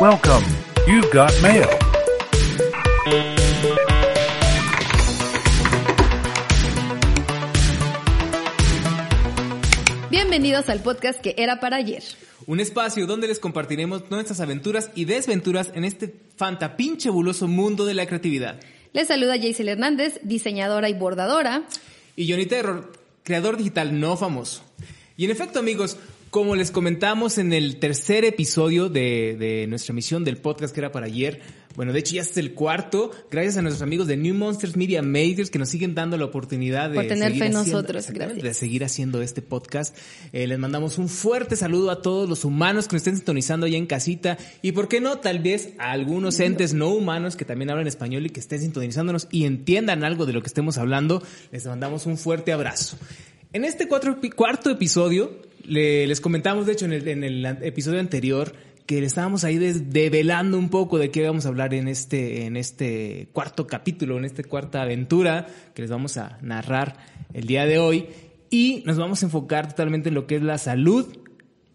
Welcome. You've got mail. Bienvenidos al podcast que era para ayer. Un espacio donde les compartiremos nuestras aventuras y desventuras en este fantapinche buloso mundo de la creatividad. Les saluda Jaisel Hernández, diseñadora y bordadora. Y Johnny Terror, creador digital no famoso. Y en efecto, amigos, como les comentamos en el tercer episodio de, de, nuestra emisión del podcast que era para ayer, bueno, de hecho ya es el cuarto, gracias a nuestros amigos de New Monsters Media Makers que nos siguen dando la oportunidad de, Por tener seguir fe en haciendo- nosotros, gracias. de seguir haciendo este podcast. Eh, les mandamos un fuerte saludo a todos los humanos que nos estén sintonizando allá en casita y, ¿por qué no? Tal vez a algunos entes no humanos que también hablan español y que estén sintonizándonos y entiendan algo de lo que estemos hablando. Les mandamos un fuerte abrazo. En este cuarto episodio, le- les comentamos, de hecho, en el, en el episodio anterior, que estábamos ahí develando un poco de qué vamos a hablar en este, en este cuarto capítulo, en esta cuarta aventura que les vamos a narrar el día de hoy. Y nos vamos a enfocar totalmente en lo que es la salud,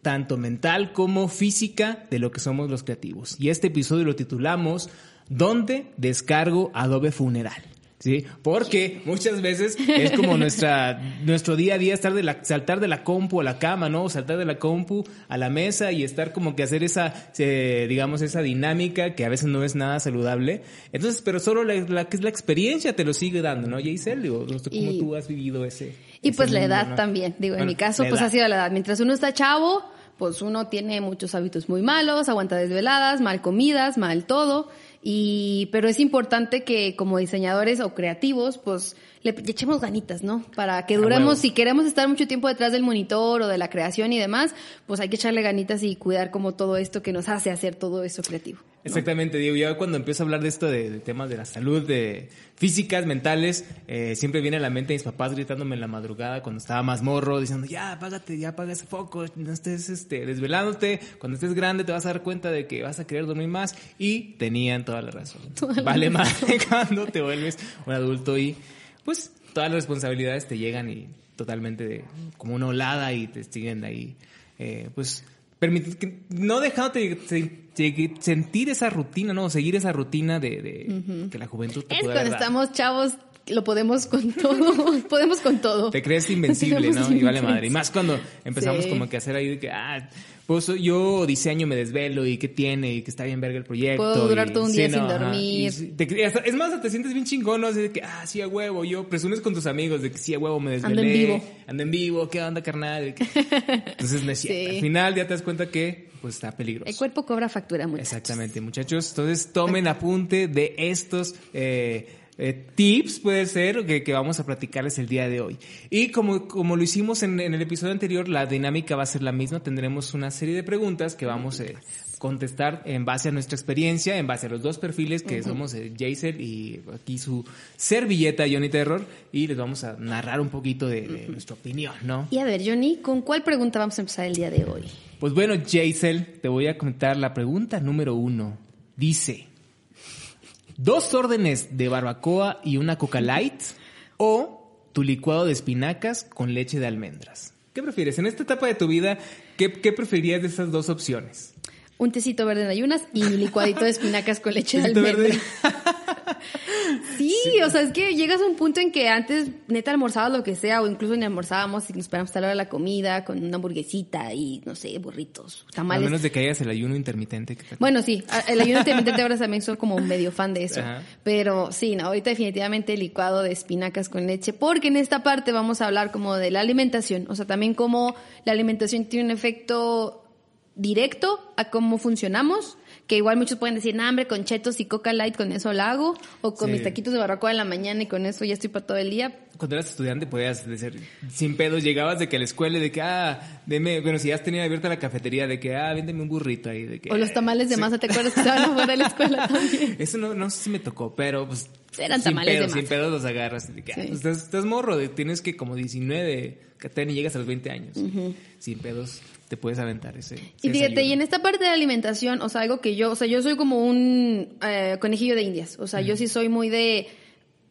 tanto mental como física, de lo que somos los creativos. Y este episodio lo titulamos ¿Dónde descargo Adobe Funeral? ¿Sí? Porque muchas veces es como nuestra, nuestro día a día estar de la, saltar de la compu a la cama, ¿no? Saltar de la compu a la mesa y estar como que hacer esa, eh, digamos, esa dinámica que a veces no es nada saludable. Entonces, pero solo la, la que es la experiencia te lo sigue dando, ¿no? Jaisel, digo, no sé cómo Y- tú has vivido ese. Y ese pues la edad ¿no? también. Digo, en mi caso, pues edad. ha sido la edad. Mientras uno está chavo, pues uno tiene muchos hábitos muy malos, aguanta desveladas, mal comidas, mal todo. Y, pero es importante que como diseñadores o creativos, pues le, le echemos ganitas, ¿no? Para que duremos, si queremos estar mucho tiempo detrás del monitor o de la creación y demás, pues hay que echarle ganitas y cuidar como todo esto que nos hace hacer todo eso creativo. Exactamente, Diego. Yo cuando empiezo a hablar de esto, de, de temas de la salud, de físicas, mentales, eh, siempre viene a la mente mis papás gritándome en la madrugada cuando estaba más morro, diciendo, ya, apágate, ya apaga ese foco, no estés este, desvelándote, cuando estés grande te vas a dar cuenta de que vas a querer dormir más. Y tenían toda la razón. vale más cuando te vuelves un adulto y pues todas las responsabilidades te llegan y totalmente de- como una olada y te siguen ahí, eh, pues permitir que no dejándote se- se- sentir esa rutina, no, seguir esa rutina de, de que la juventud te Es cuando estamos chavos, lo podemos con todo, podemos con todo. Te crees invencible, ¿no? Y vale madre. Y más cuando empezamos Sí. como que a hacer ahí de que, ah, pues yo diseño, me desvelo y qué tiene y que está bien verga el proyecto. Puedo durar y- todo un día sin dormir. Y sí, te cre- hasta- es más, te sientes bien chingón, ¿no? Así de que, ah, sí, a huevo, yo presumes con tus amigos de que sí, a huevo, me desvelé. Ando en vivo. Ando en vivo, ¿qué onda, carnal? Que- Entonces. Sí. Al final ya te das cuenta que, pues, está peligroso. El cuerpo cobra factura, muchachos. Exactamente, muchachos. Entonces tomen apunte de estos eh, eh, tips, puede ser, que, que vamos a platicarles el día de hoy. Y como, como lo hicimos en, en el episodio anterior, la dinámica va a ser la misma. Tendremos una serie de preguntas que vamos a contestar en base a nuestra experiencia, en base a los dos perfiles que somos eh, Jaisel y aquí su servilleta Johnny Terror y les vamos a narrar un poquito de, de nuestra opinión, ¿no? Y a ver, Johnny, ¿con cuál pregunta vamos a empezar el día de hoy? Pues bueno, Jaisel, te voy a comentar la pregunta número uno. Dice, ¿dos órdenes de barbacoa y una coca light o tu licuado de espinacas con leche de almendras? ¿Qué prefieres? En esta etapa de tu vida, ¿qué, qué preferirías de esas dos opciones? Un tecito verde en ayunas y mi licuadito de espinacas con leche de almendra. Sí, o sea, es que llegas a un punto en que antes neta almorzabas lo que sea o incluso ni almorzábamos y nos esperamos hasta la hora de la comida con una hamburguesita y no sé, burritos, A tamales. menos de que hayas el ayuno intermitente. que te- Bueno, sí, a- el ayuno intermitente ahora también soy como medio fan de eso. Ajá. Pero sí, no, ahorita definitivamente licuado de espinacas con leche, porque en esta parte vamos a hablar como de la alimentación, o sea, también cómo la alimentación tiene un efecto directo a cómo funcionamos, que igual muchos pueden decir, nah, hombre, con chetos y coca light con eso lo hago, o con Sí. mis taquitos de barbacoa en la mañana y con eso ya estoy para todo el día. cuando eras estudiante podías decir, sin pedos, llegabas de que a la escuela y de que, ah, deme, bueno, si ya has tenido abierta la cafetería, de que, ah, véndeme un burrito ahí, de que... O los tamales de Sí. masa, ¿te acuerdas que estaban afuera de la escuela también? Eso no, no sé si me tocó, pero pues... Eran sin tamales de pedos, masa. Sin pedos los agarras. de que, ah, Sí. pues, estás, estás morro, de- tienes que como 19, que te- ni llegas a los 20 años. Sin pedos te puedes aventar ese Y fíjate, y en esta parte de la alimentación, o sea, algo que yo, o sea, yo soy como un eh, conejillo de indias, o sea, yo sí soy muy de,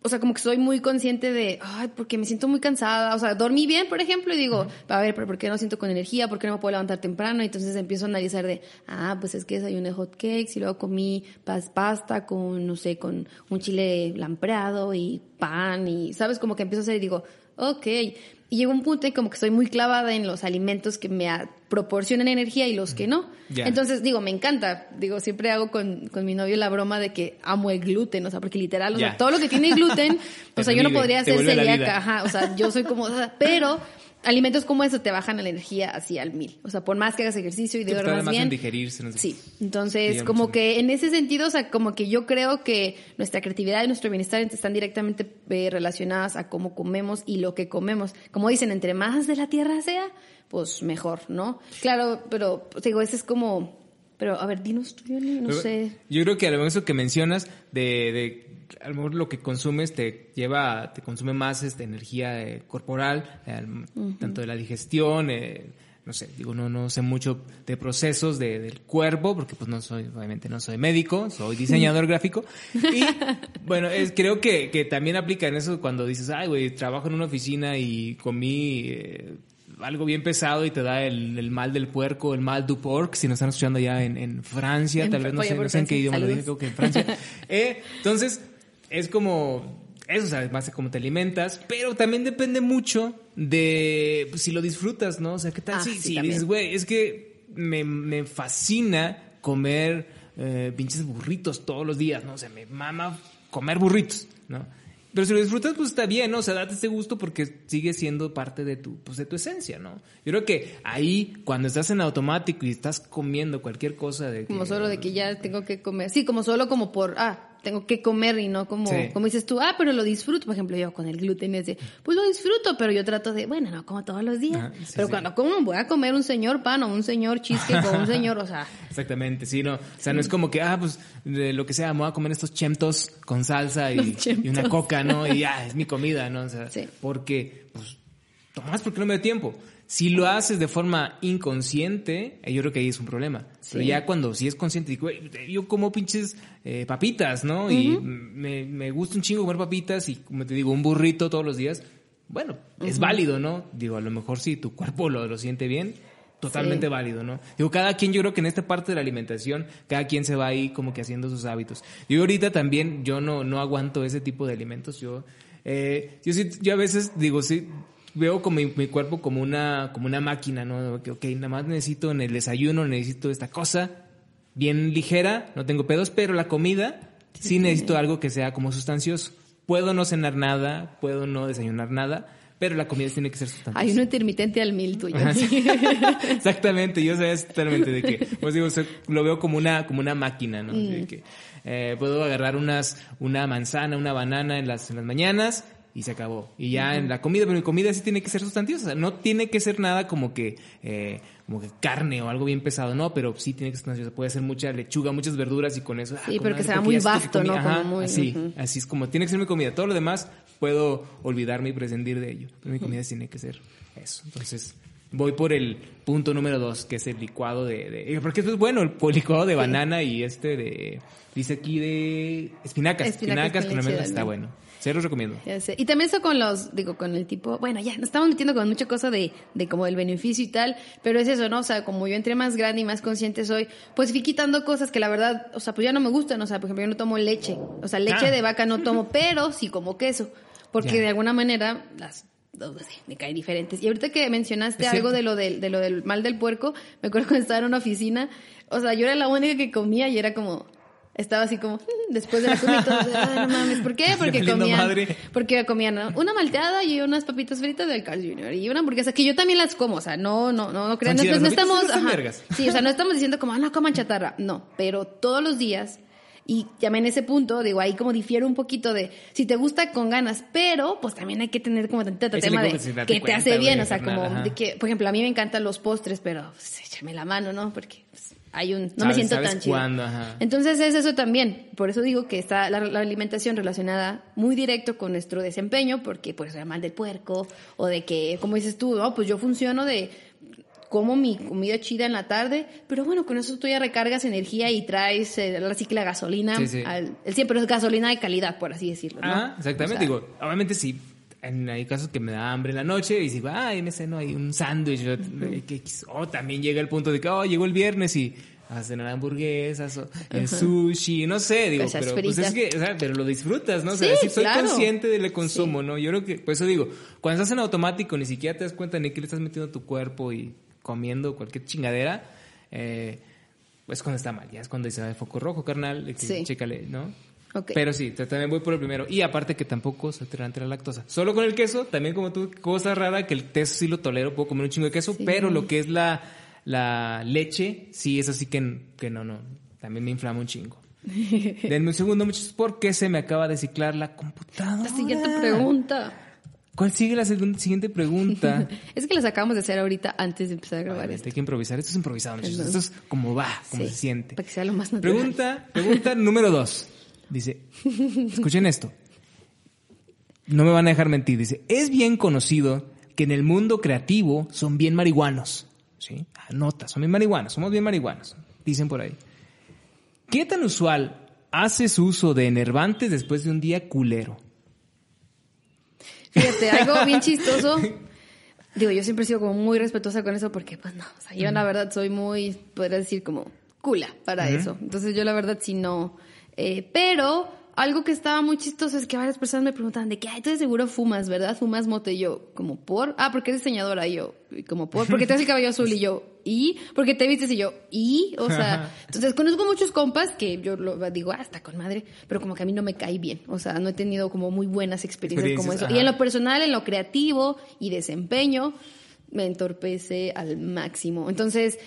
o sea, como que soy muy consciente de, ay, porque me siento muy cansada, o sea, dormí bien, por ejemplo, y digo, a ver, pero ¿por qué no siento con energía? ¿Por qué no me puedo levantar temprano? Y entonces empiezo a analizar de, ah, pues es que desayuné hot cakes y luego comí pas- pasta con, no sé, con un chile lampreado y pan y, ¿sabes? Como que empiezo a hacer y digo, ok. Y llega un punto y como que estoy muy clavada en los alimentos que me a- proporcionan energía y los que no. Entonces, digo, me encanta. Digo, siempre hago con, con mi novio la broma de que amo el gluten, o sea, porque literal, o sea, todo lo que tiene gluten, Te o sea, yo no podría ser celíaca, ajá, o sea, yo soy como, o sea, pero alimentos como eso te bajan la energía así al mil. O sea, por más que hagas ejercicio y Sí, duermas más en bien. digerirse, no sé. Sí, entonces como que en ese sentido, o sea, como que yo creo que nuestra creatividad y nuestro bienestar están directamente eh, relacionadas a cómo comemos y lo que comemos. Como dicen, entre más de la tierra sea, pues mejor, ¿no? Claro, pero pues, digo, ese es como, pero a ver, dinos tú, Yoli, no Pero sé. Yo creo que a lo mejor eso que mencionas de, de a lo mejor lo que consumes te lleva, te consume más este, energía eh, corporal, eh, tanto de la digestión, eh, no sé, digo, no, no sé mucho de procesos de- del cuerpo, porque pues no soy, obviamente no soy médico, soy diseñador gráfico. Y bueno, es, creo que, que también aplica en eso cuando dices, ay, güey, trabajo en una oficina y comí eh, algo bien pesado y te da el, el mal del puerco, el mal du porc, si nos están escuchando ya en, en Francia, En tal vez no sé, no sé en qué idioma lo dije, creo que en Francia. Eh, entonces, es como, eso, sabes, más de cómo te alimentas, pero también depende mucho de pues, si lo disfrutas, ¿no? O sea, ¿qué tal Ah, si, sí, si dices, güey, es que me, me fascina comer eh, pinches burritos todos los días, ¿no? O sea, me mama comer burritos, ¿no? Pero si lo disfrutas, pues está bien, ¿no? O sea, date ese gusto porque sigue siendo parte de tu, pues de tu esencia, ¿no? Yo creo que ahí, cuando estás en automático y estás comiendo cualquier cosa de que- Como solo de que ya tengo que comer. Sí, como solo como por, ah, tengo que comer y no como, Sí. como dices tú, ah, pero lo disfruto. Por ejemplo, yo con el gluten es de, pues lo disfruto, pero yo trato de, bueno, no como todos los días. Sí, pero sí. cuando como voy a comer un señor pan o un señor cheesecake o un señor, o sea, Exactamente, sí, no. O sea, no es como que, ah, pues, de lo que sea, me voy a comer estos chemtos con salsa y, una coca, ¿no? Y ya, es mi comida, ¿no? O sea, porque, pues, tomás porque no me da tiempo. Si lo haces de forma inconsciente, eh, yo creo que ahí es un problema. Pero Sí. ya cuando sí es consciente, digo, "Güey, yo como pinches eh, papitas, ¿no? Y me, me gusta un chingo comer papitas y, como te digo, un burrito todos los días. Bueno, es válido, ¿no? Digo, a lo mejor si tu cuerpo lo, lo siente bien, totalmente Sí. válido, ¿no? Digo, cada quien, yo creo que en esta parte de la alimentación, cada quien se va ahí como que haciendo sus hábitos. Yo ahorita también, yo no, no aguanto ese tipo de alimentos. Yo, eh, yo sí, yo a veces digo, sí, veo como mi, mi cuerpo como una, como una máquina, ¿no? Que, ok, nada más necesito en el desayuno, necesito esta cosa bien ligera, no tengo pedos, pero la comida sí necesito algo que sea como sustancioso. Puedo no cenar nada, puedo no desayunar nada, pero la comida tiene que ser sustanciosa. hay uno intermitente al mil tuyo. Sí. Exactamente, yo sé totalmente de que, pues digo, lo veo como una, como una máquina, ¿no? Mm. De que eh, puedo agarrar unas, una manzana, una banana en las, en las mañanas y se acabó. Y ya en la comida, pero mi comida sí tiene que ser sustanciosa, no tiene que ser nada como que, eh, como que carne o algo bien pesado, no, pero sí tiene que ser sustanciosa. Puede ser mucha lechuga, muchas verduras y con eso. ah, Sí, con pero que sea muy vasto. ¿no? Ajá, Como muy- así, así es como tiene que ser mi comida. Todo lo demás puedo olvidarme y prescindir de ello. Pero mi comida sí tiene que ser eso. Entonces, voy por el punto número dos, que es el licuado de... de- porque esto es bueno, el licuado de banana y este de... Dice aquí de espinacas. Espinacas Espinacas, con con leche de almendras está bueno. Se los recomiendo. Ya sé. Y también eso con los, digo, con el tipo, bueno, ya, nos estamos metiendo con mucha cosa de, de como el beneficio y tal, pero es eso, ¿no? O sea, como yo entre más grande y más consciente soy, pues fui quitando cosas que la verdad, o sea, pues ya no me gustan, o sea, por ejemplo, yo no tomo leche, o sea, leche Ah. de vaca no tomo, pero sí como queso, porque Ya. de alguna manera las dos así, me caen diferentes. Y ahorita que mencionaste algo de lo del, de lo del mal del puerco, me acuerdo cuando estaba en una oficina, o sea, yo era la única que comía y era como, estaba así como, después de la comida, todos, "Ay, no mames, ¿por qué? Porque comían, madre. porque comían una malteada y unas papitas fritas del Carl Jr. y una hamburguesa que yo también las como, o sea, no, no, no, no crean, no, no estamos, ajá. sí, o sea, no estamos diciendo como, ah, no coman chatarra, no, pero todos los días Y ya en ese punto, digo, ahí como difiere un poquito de si te gusta con ganas, pero pues también hay que tener como tantito tema de que te hace bien, o sea, como de que, por ejemplo, a mí me encantan los postres, pero pues, échame la mano, ¿no? Porque pues, hay un, no me siento tan chido. cuándo. Entonces es eso también, por eso digo que está la, la alimentación relacionada muy directo con nuestro desempeño, porque pues sea mal del puerco, o de que, como dices tú, no, pues yo funciono de como mi comida chida en la tarde, pero bueno, con eso tú ya recargas energía y traes eh, la cicla gasolina, Sí, sí. al- el siempre es gasolina de calidad, por así decirlo. ¿no? Ah, exactamente. O sea, Digo, obviamente sí. En, hay casos que me da hambre en la noche y digo, ay, me ceno hay un sándwich. eh, O también llega el punto de que, oh, llegó el viernes y a cenar hamburguesas o el sushi, no sé, digo, Cosas pero pues es que, o sea, pero lo disfrutas, ¿no? O sea, Sí, soy claro. consciente del consumo, ¿no? Yo creo que, por eso digo, cuando estás en automático ni siquiera te das cuenta ni qué le estás metiendo a tu cuerpo y comiendo cualquier chingadera, eh, pues cuando está mal, ya es cuando dice, "Ay, foco rojo, carnal, Sí. chécale, ¿no? Pero sí, también voy por el primero. Y aparte que tampoco soy tolerante a la lactosa. Solo con el queso, también como tú, cosa rara que el queso sí lo tolero, puedo comer un chingo de queso, Sí. pero lo que es la, la leche, sí es así que, que no, no, también me inflama un chingo. Denme un segundo, muchachos, porque se me acaba de ciclar la computadora. La siguiente pregunta. ¿Cuál sigue la siguiente pregunta? Es que las acabamos de hacer ahorita antes de empezar a grabar Obviamente, esto. hay que improvisar. Esto es improvisado, muchachos. Esto es como va, como Sí, se siente. Para que sea lo más natural. Pregunta, pregunta número dos. Dice, escuchen esto. No me van a dejar mentir. Dice, es bien conocido que en el mundo creativo son bien marihuanos. ¿Sí? Anota, son bien marihuanos, somos bien marihuanos. Dicen por ahí. ¿Qué tan usual haces uso de enervantes después de un día culero? Fíjate, algo bien chistoso. Digo, yo siempre he sido como muy respetuosa con eso porque, pues no, o sea, yo la verdad soy muy, podría decir, como cula para eso. Entonces yo la verdad sí no. Eh, pero algo que estaba muy chistoso es que varias personas me preguntaban de que, ay, tú de seguro fumas, ¿verdad? Fumas mote y yo, como por, ah, porque eres diseñadora. Y yo, como por, porque te el cabello azul. Y yo, y, porque te vistes y yo, y, o sea, entonces conozco muchos compas que yo lo digo, ah, está con madre, pero como que a mí no me cae bien, o sea, no he tenido como muy buenas experiencias como eso. Y en lo personal, en lo creativo y desempeño, me entorpece al máximo. Entonces,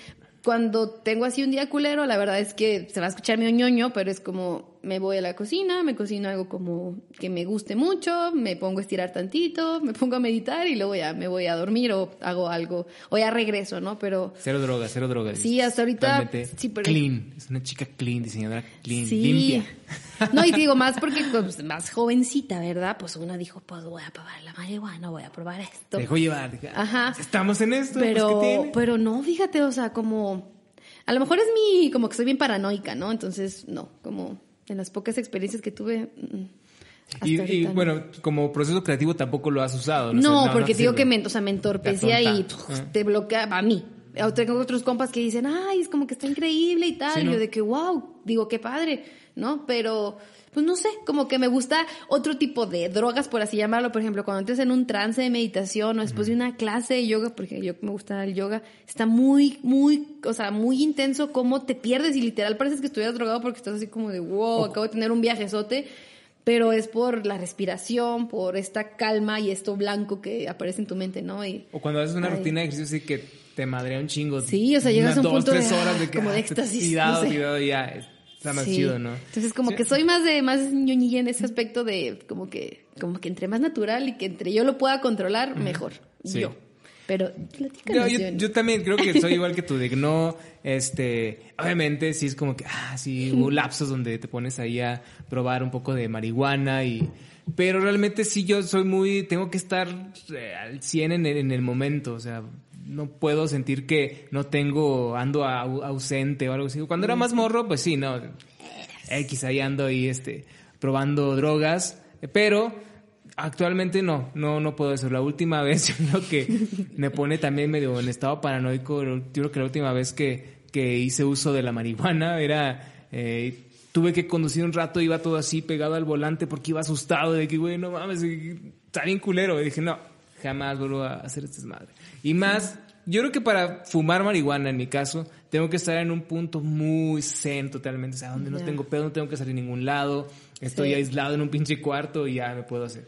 cuando tengo así un día culero, la verdad es que se va a escuchar mi ñoño, pero es como me voy a la cocina, me cocino algo como que me guste mucho, me pongo a estirar tantito, me pongo a meditar y luego ya me voy a dormir o hago algo, o ya regreso, ¿no? Pero Cero drogas, cero drogas. Sí, hasta ahorita, Realmente sí, pero- clean. Es una chica clean, diseñadora clean, sí. limpia. No, y te digo más porque pues, más jovencita, ¿verdad? Pues uno dijo, pues voy a probar la marihuana, voy a probar esto. Te dejó llevar. ah, Ajá. Estamos en esto. pues, pero, pero no, fíjate, o sea, como, a lo mejor es mi, como que soy bien paranoica, ¿no? Entonces, no, como en las pocas experiencias que tuve. mm, hasta Y, y, no. bueno, como proceso creativo tampoco lo has usado. No, No, sé, porque te te digo que me, o sea, me entorpecía y Ah. te bloqueaba a mí. Tengo otros compas que dicen, ay, es como que está increíble y tal. Sí, Y ¿no? yo de que, wow, digo, qué padre, ¿no? Pero, pues no sé, como que me gusta otro tipo de drogas, por así llamarlo. Por ejemplo, cuando entres en un trance de meditación o después de una clase de yoga, porque yo me gusta el yoga, está muy, muy, o sea, muy intenso cómo te pierdes y literal pareces que estuvieras drogado porque estás así como de, wow, acabo de tener un viajezote pero es por la respiración, por esta calma y esto blanco que aparece en tu mente, ¿no? Y, O cuando haces una Ay. rutina de ejercicio así que te madrea un chingo. Sí, o sea, llegas a un dos, punto de, tres horas de que, como de éxtasis, Cuidado, no sé. cuidado, ya. Está más sí. chido, ¿no? Entonces como Sí. que soy más de más ñoñilla en ese aspecto de como que como que entre más natural y que entre yo lo pueda controlar mejor Sí. yo. Pero Yo, platícanos, yo, también creo que soy igual que tú, de que no, este, obviamente sí es como que, ah, sí, hubo lapsos donde te pones ahí a probar un poco de marihuana y, pero realmente sí yo soy muy, tengo que estar eh, al 100 en el, en el momento, o sea, no puedo sentir que no tengo, ando au- ausente o algo así. Cuando era más morro, pues sí, no, X ahí ando ahí, este, probando drogas, pero actualmente no, no, no puedo eso. La última vez, creo que me pone también medio en estado paranoico. Yo creo que la última vez que, que hice uso de la marihuana era, eh, tuve que conducir un rato, iba todo así pegado al volante porque iba asustado de que, güey, no mames, está bien culero. Y dije, no, jamás vuelvo a hacer este desmadre. Y más, yo creo que para fumar marihuana, en mi caso, tengo que estar en un punto muy zen totalmente, o sea, donde no tengo pedo, no tengo que salir a ningún lado, estoy Sí. aislado en un pinche cuarto y ya me puedo hacer.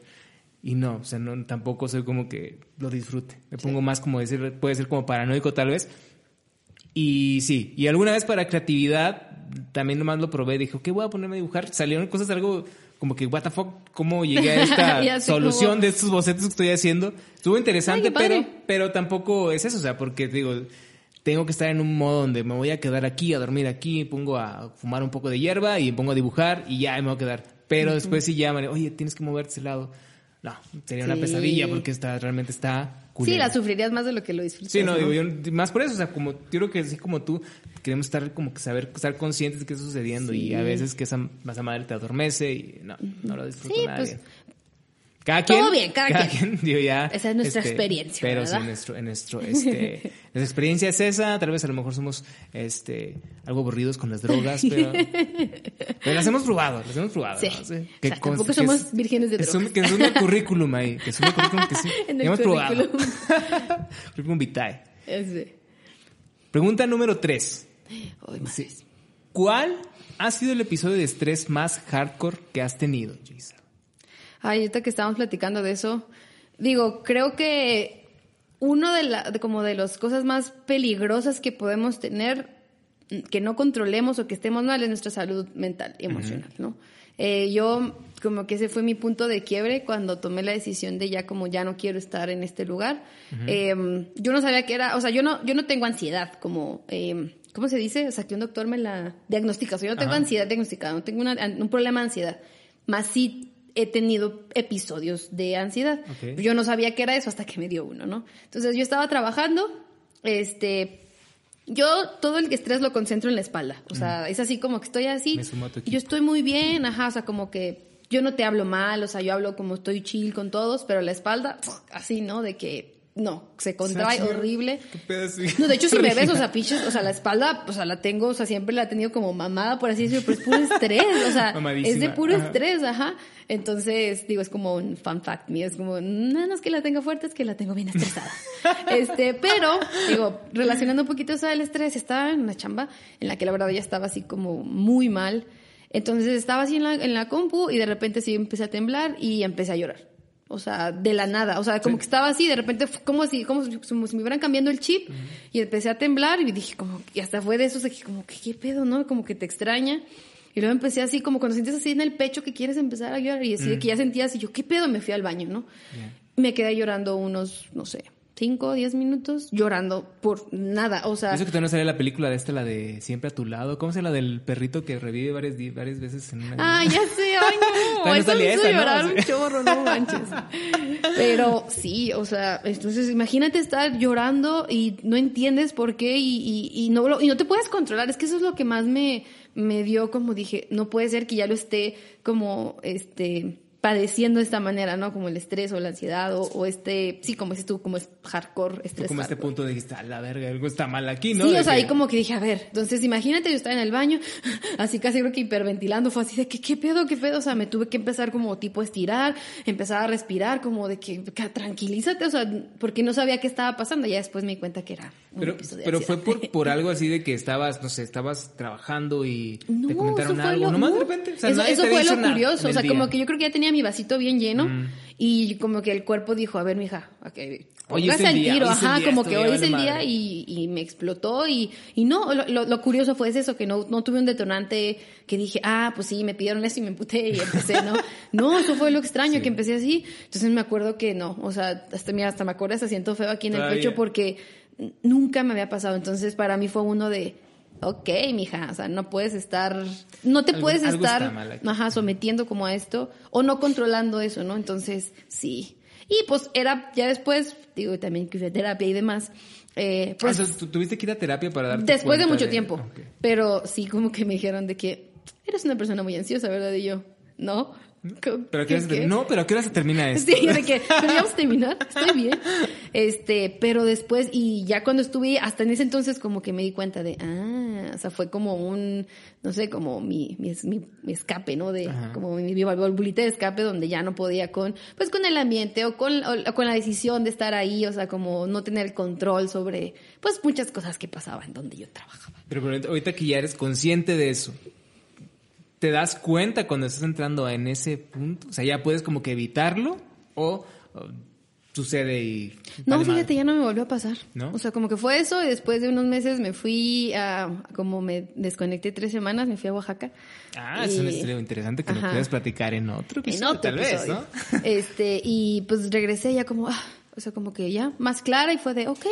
Y no, o sea, no, tampoco soy como que lo disfrute. Me pongo más como decir, puede ser como paranoico tal vez. Y sí, y alguna vez para creatividad, también nomás lo probé, dije, ¿qué voy a ponerme a dibujar? Salieron cosas algo como que, what the fuck, ¿cómo llegué a esta solución de estos bocetos que estoy haciendo? Estuvo interesante, Ay, pero, pero tampoco es eso, o sea, porque digo, tengo que estar en un modo donde me voy a quedar aquí, a dormir aquí, pongo a fumar un poco de hierba y pongo a dibujar y ya me voy a quedar. Pero después sí llaman, oye, tienes que moverte ese lado. No, sería una pesadilla porque está, realmente está Sí, la sufrirías más de lo que lo disfrutas. Sí, no, digo, yo más por eso, o sea, como yo creo que así como tú, queremos estar como que saber, estar conscientes de qué está sucediendo y a veces que esa masa madre te adormece y no, no lo disfruta Sí, nadie. pues, cada todo quien, bien, cada quien. digo, ya, Esa es nuestra experiencia, Pero ¿verdad? sí, nuestro, en nuestro, este, nuestra experiencia es esa, tal vez a lo mejor somos, este, algo aburridos con las drogas, pero, pero las hemos probado, las hemos probado. Sí. ¿no? O sea, Que tampoco conste que somos es- vírgenes de drogas. Que sume el currículum ahí, que sume el currículum que sí, En el hemos probado. currículum. currículum vitae. Ese. Pregunta número 3. Ay. ¿Cuál ha sido el episodio de estrés más hardcore que has tenido, Gisa? Ay, ahorita que estábamos platicando de eso, digo, creo que uno de la, de como de las cosas más peligrosas que podemos tener, que no controlemos o que estemos mal, es nuestra salud mental y emocional, ¿no? Eh, yo, como que ese fue mi punto de quiebre cuando tomé la decisión de ya como ya no quiero estar en este lugar. Eh, yo no sabía que era, o sea, yo no, yo no tengo ansiedad, como, eh, ¿cómo se dice? O sea, que un doctor me la diagnostica. O sea, yo no tengo Ajá. ansiedad diagnosticada, no tengo una- un problema de ansiedad. Más sí he tenido episodios de ansiedad. Yo no sabía que era eso hasta que me dio uno, ¿no? Entonces yo estaba trabajando, este, yo todo el estrés lo concentro en la espalda. O sea, es así como que estoy así. Yo estoy muy bien, ajá, o sea, como que yo no te hablo mal, o sea, yo hablo como estoy chill con todos, pero la espalda, así, ¿no? De que, no, se contrae horrible. No, de hecho, si me ves, o sea, pinches, o sea, la espalda, o sea, la tengo, o sea, siempre la he tenido como mamada, por así decirlo, pero es puro estrés, o sea, Mamadísima. es de puro Ajá. estrés, ajá. Entonces, digo, es como un fun fact mío, es como, no, no es que la tenga fuerte, es que la tengo bien estresada. este, pero, digo, relacionando un poquito eso del estrés, estaba en una chamba en la que la verdad ya estaba así como muy mal. Entonces estaba así en la, en la compu y de repente sí empecé a temblar y empecé a llorar. O sea, de la nada. O sea, como que estaba así, de repente, como si, como si, como si me hubieran cambiando el chip. Y empecé a temblar y dije como, y hasta fue de esos que como, ¿qué pedo, no? Como que te extraña. Y luego empecé así, como cuando sientes así en el pecho que quieres empezar a llorar. Y así de que ya sentías, y yo, ¿qué pedo? Me fui al baño, ¿no? Me quedé llorando unos, no sé, cinco o diez minutos, llorando por nada. O sea, Eso que todavía no sale la película de esta, la de Siempre a tu lado. ¿Cómo se la del perrito que revive varias, varias veces en una... Ah, ya sé, no eso me hizo llorar un chorro, no manches. Pero sí, o sea, entonces imagínate estar llorando y no entiendes por qué y, y, y no, lo- y no te puedes controlar, es que eso es lo que más me, me dio como dije, no puede ser que ya lo esté como, este, padeciendo de esta manera, ¿no? Como el estrés o la ansiedad o, o este, sí, como dices tú, como es hardcore, Tú estrés. como a este hardcore. punto dijiste, a la verga, algo está mal aquí, ¿no? Sí, De o sea, que- ahí como que dije, a ver, entonces imagínate yo estaba en el baño, así casi creo que hiperventilando, fue así de que, ¿qué pedo, qué pedo? O sea, me tuve que empezar como tipo a estirar, empezar a respirar, como de que, que tranquilízate, o sea, porque no sabía qué estaba pasando, ya después me di cuenta que era un Pero, episodio de pero fue por, por algo así de que estabas, no sé, estabas trabajando y No, te comentaron algo. lo- Nomás no. de repente. O sea, eso eso fue lo nada curioso. O sea, día. Como que yo creo que ya tenía mi vasito bien lleno y como que el cuerpo dijo, a ver, mija, okay, Hoy es el día, tiro, hoy el ajá, día, como que hoy es el día y, y me explotó y, y no, lo, lo- lo curioso fue eso, que no, no tuve un detonante que dije, ah, pues sí, me pidieron esto y me emputé y empecé, ¿no? no, eso fue lo extraño, que empecé así. Entonces me acuerdo que no, o sea, hasta, mira, hasta me acuerdo, hasta siento feo aquí en el pecho porque nunca me había pasado. Entonces para mí fue uno de, ok, mija, o sea, no puedes estar, no te Algo- puedes algo estar, ajá, sometiendo como a esto o no controlando eso, ¿no? Entonces, sí. Y pues era, ya después, digo, también que fui a terapia y demás, eh, Ah, pues tú tuviste que ir a terapia para darte después de mucho tiempo. Pero sí, como que me dijeron de que eres una persona muy ansiosa, ¿verdad? Y yo, ¿no? ¿Qué- ¿Pero qué qué? No, pero ¿a qué hora se termina esto? Sí, de que terminar, estoy bien. Este, pero después, y ya cuando estuve, hasta en ese entonces como que me di cuenta de, ah, o sea, fue como un, no sé, como mi, mi, mi- escape, ¿no? De, Ajá. como mi, mi de escape donde ya no podía con, pues con el ambiente o con, o con la decisión de estar ahí, o sea, como no tener control sobre, pues muchas cosas que pasaban donde yo trabajaba. Pero, pero ahorita que ya eres consciente de eso, ¿te das cuenta cuando estás entrando en ese punto? O sea, ya puedes como que evitarlo o, o sucede y... No, vale fíjate, madre. ya no me volvió a pasar. ¿No? O sea, como que fue eso y después de unos meses me fui a, como me desconecté tres semanas, me fui a Oaxaca. Ah, es Y- historia interesante que lo Ajá. puedes platicar en otro en episodio, otro tal vez. ¿no? Este, y pues regresé ya como, ah, o sea, como que ya más clara y fue de, ok,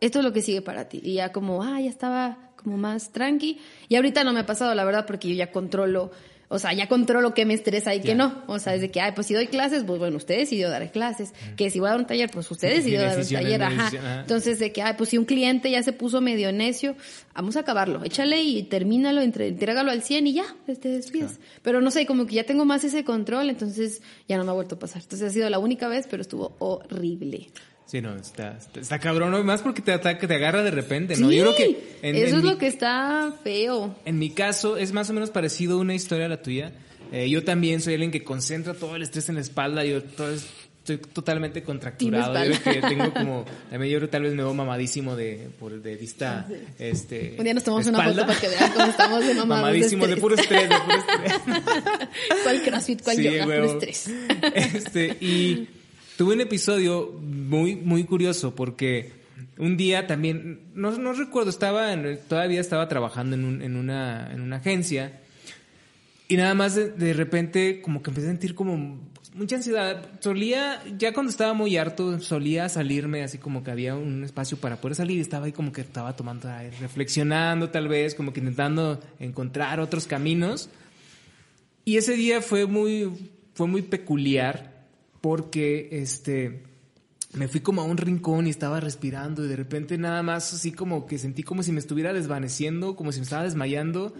esto es lo que sigue para ti. Y ya como, ah, ya estaba como más tranqui. Y ahorita no me ha pasado, la verdad, porque yo ya controlo, o sea, ya controlo qué me estresa y qué no. O sea, desde que, ay, pues si doy clases, pues bueno, ustedes decidió dar clases. Que si voy a dar un taller, pues ustedes Mi decidió dar un decisión es taller, ajá. decisión, ajá. Entonces, de que, ay, pues si un cliente ya se puso medio necio, vamos a acabarlo. Échale y termínalo, entre, entrégalo al 100 y ya, te despides. Pero no sé, como que ya tengo más ese control, entonces ya no me ha vuelto a pasar. Entonces ha sido la única vez, pero estuvo horrible. Sí, no, está, está, está cabrón, ¿no? más porque te ataca, te agarra de repente, ¿no? Yo creo que en, eso en es mi, lo que está feo. en mi caso es más o menos parecido a una historia a la tuya. Eh, yo también soy alguien que concentra todo el estrés en la espalda, yo todo es- estoy totalmente contracturado. Yo creo que tengo como, también yo creo que tal vez me veo mamadísimo de, por, de vista, este... Un día nos tomamos una foto para que vean cómo estamos de mamados Mamadísimo de, estrés. puro estrés, de puro estrés. ¿Cuál crossfit, cuál Sí, yoga? Puro estrés. Este, y tuve un episodio muy, muy curioso porque un día también, no, no recuerdo, estaba en- todavía estaba trabajando en, un- en, una, en una agencia y nada más de, de repente como que empecé a sentir como mucha ansiedad. Solía, ya cuando estaba muy harto, solía salirme así como que había un espacio para poder salir estaba ahí como que estaba tomando aire, reflexionando tal vez, como que intentando encontrar otros caminos. Y ese día fue muy, fue muy peculiar porque este, me fui como a un rincón y estaba respirando y de repente nada más así como que sentí como si me estuviera desvaneciendo, como si me estaba desmayando.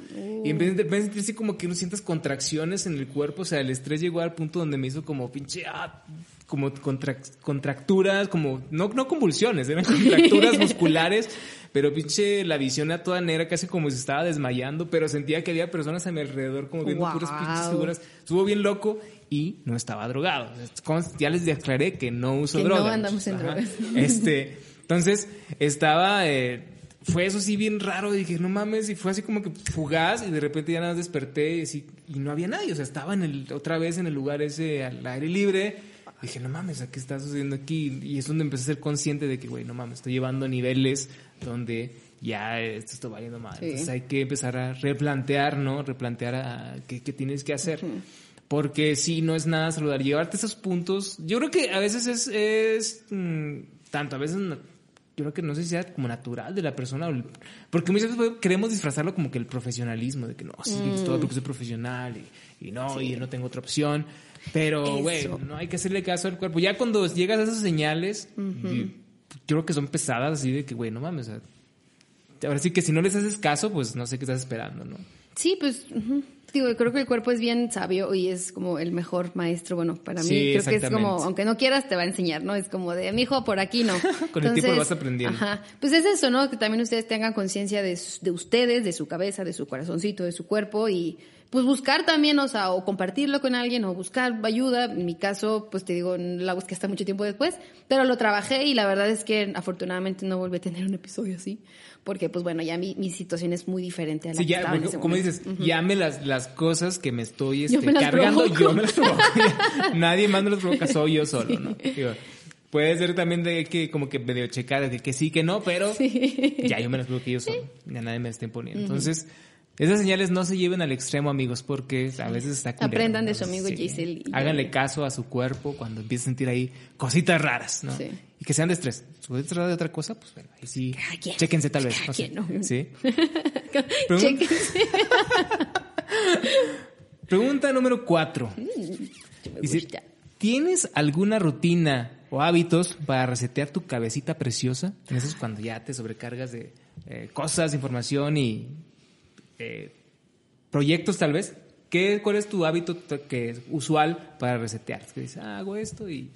Y en vez de, en vez de sentir así como que no sientas contracciones en el cuerpo, o sea, el estrés llegó al punto donde me hizo como pinche, ah, como contrac- contracturas, como, no, no convulsiones, eran contracturas musculares, pero pinche la visión a toda negra, casi como si estaba desmayando, pero sentía que había personas a mi alrededor como viendo puras pinches figuras. Estuvo bien loco y no estaba drogado. Ya les aclaré que no uso Que no drogas. andamos en drogas. Este, entonces estaba, eh, fue eso sí bien raro. y Dije, no mames, y fue así como que fugaz y de repente ya nada más desperté y, así, y no había nadie. O sea, estaba en el, otra vez en el lugar ese al aire libre. Dije, no mames, ¿a qué está sucediendo aquí? Y es donde empecé a ser consciente de que, güey, no mames, estoy llevando niveles donde ya esto está valiendo mal. Sí. Entonces hay que empezar a replantear, ¿no? Replantear a qué, qué tienes que hacer. Porque sí, no es nada saludable. Llevarte esos puntos, yo creo que a veces es, es mm, tanto, a veces no- yo creo que no sé si sea como natural de la persona, porque muchas veces queremos disfrazarlo como que el profesionalismo, de que no, sí, es todo porque soy profesional y, y no, y yo no tengo otra opción. Pero, güey, no hay que hacerle caso al cuerpo. Ya cuando llegas a esas señales, yo creo que son pesadas, así de que, güey, no mames. o sea, ahora sí que si no les haces caso, pues no sé qué estás esperando, ¿no? Sí, pues, digo, creo que el cuerpo es bien sabio y es como el mejor maestro. Bueno, para mí Sí, creo que es como, aunque no quieras, te va a enseñar, ¿no? Es como de, mi hijo, por aquí no. Con el tiempo lo vas aprendiendo. Ajá. Pues es eso, ¿no? Que también ustedes tengan conciencia de, de ustedes, de su cabeza, de su corazoncito, de su cuerpo y pues buscar también, o sea, o compartirlo con alguien o buscar ayuda. En mi caso, pues te digo, la busqué hasta mucho tiempo después, pero lo trabajé y la verdad es que afortunadamente no volví a tener un episodio así, porque pues bueno, ya mi, mi situación es muy diferente a la Sí, que ya, estaba en ese como momento. dices, ya me las, las cosas que me estoy este, Yo me cargando, provoco. yo me las provoco. Nadie más me las provoca, soy yo solo, ¿no? Digo, puede ser también de que como que medio checar de que sí, que no, pero ya yo me las yo solo. Ya nadie me está imponiendo. Entonces, esas señales no se lleven al extremo, amigos, porque a veces está culero, Aprendan de su amigo Giselle y Háganle caso a su cuerpo cuando empiece a sentir ahí cositas raras, ¿no? Sí. Y que sean de estrés. Si puede tratar de otra cosa, pues bueno, ahí sí. Cada. Chéquense tal vez. Cada no sé. ¿no? Sí. Chéquense. Pregunta número cuatro. Dice, gusta. ¿tienes alguna rutina o hábitos para resetear tu cabecita preciosa? En eso es cuando ya te sobrecargas de eh, cosas, información y eh, proyectos tal vez. ¿Qué, ¿Cuál es tu hábito que es usual para resetear? Que dices, ah, hago esto y...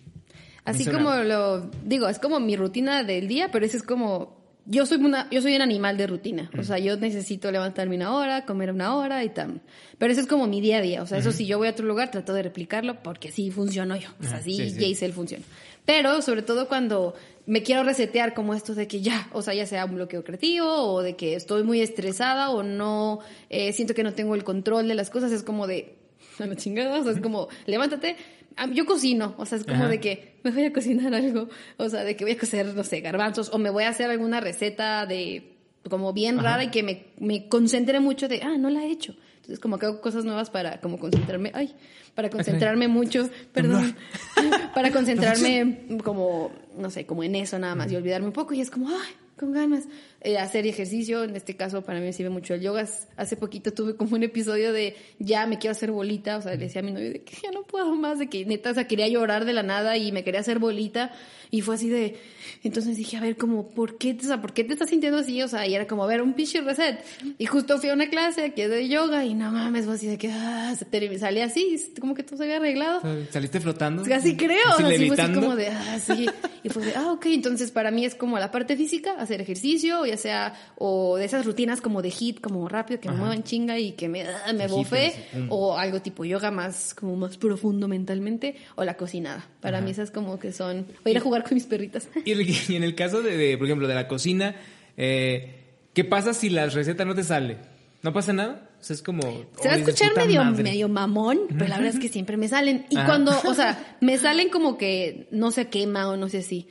Así como lo digo, es como mi rutina del día, pero ese es como yo soy una yo soy un animal de rutina, o sea, yo necesito levantarme una hora, comer una hora y tal. Pero eso es como mi día a día, o sea, eso si yo voy a otro lugar trato de replicarlo porque así funciono yo, o sea, así sí, sí. Jaisel funciona. Pero sobre todo cuando me quiero resetear como esto de que ya, o sea, ya sea un bloqueo creativo o de que estoy muy estresada o no eh, siento que no tengo el control de las cosas, es como de a la chingada, o sea, es como, levántate. Ah, Yo cocino, o sea, es como Ajá. de que me voy a cocinar algo, o sea, de que voy a cocer, no sé, garbanzos, o me voy a hacer alguna receta de, como bien rara y que me, me concentre mucho de, ah, no la he hecho. Entonces, como que hago cosas nuevas para, como concentrarme, ay, para concentrarme mucho, perdón, para concentrarme como, no sé, como en eso nada más y olvidarme un poco y es como, ay, con ganas. Eh, hacer ejercicio, en este caso para mí me sirve mucho el yoga. Hace poquito tuve como un episodio de ya me quiero hacer bolita, o sea, le decía a mi novio de que ya no puedo más, de que neta, o sea, quería llorar de la nada y me quería hacer bolita y fue así de, entonces dije, a ver, como, ¿por qué, o sea, ¿por qué te estás sintiendo así? O sea, y era como, a ver, un pinche reset. Y justo fui a una clase que es de yoga y no mames, fue así de que, ah, se te salía así, como que todo se había arreglado. ¿Saliste flotando? Casi creo, Así o sea, sí fue así como de, ah, sí. Y fue de, ah, ok, entonces para mí es como la parte física, hacer ejercicio, ya sea, o de esas rutinas como de hit, como rápido, que me muevan chinga y que me, ah, me así, pum. o algo tipo yoga más, como más profundo mentalmente, o la cocinada. Para mí esas como que son, o ir a jugar con mis perritas. Y, en el caso de, de, por ejemplo, de la cocina, eh, ¿qué pasa si la receta no te sale? ¿No pasa nada? O sea, es como... Se va a "Oye, escuchar medio, madre". medio mamón, pero la verdad es que siempre me salen. Y Ajá. cuando, o sea, me salen como que no se quema o no sé si.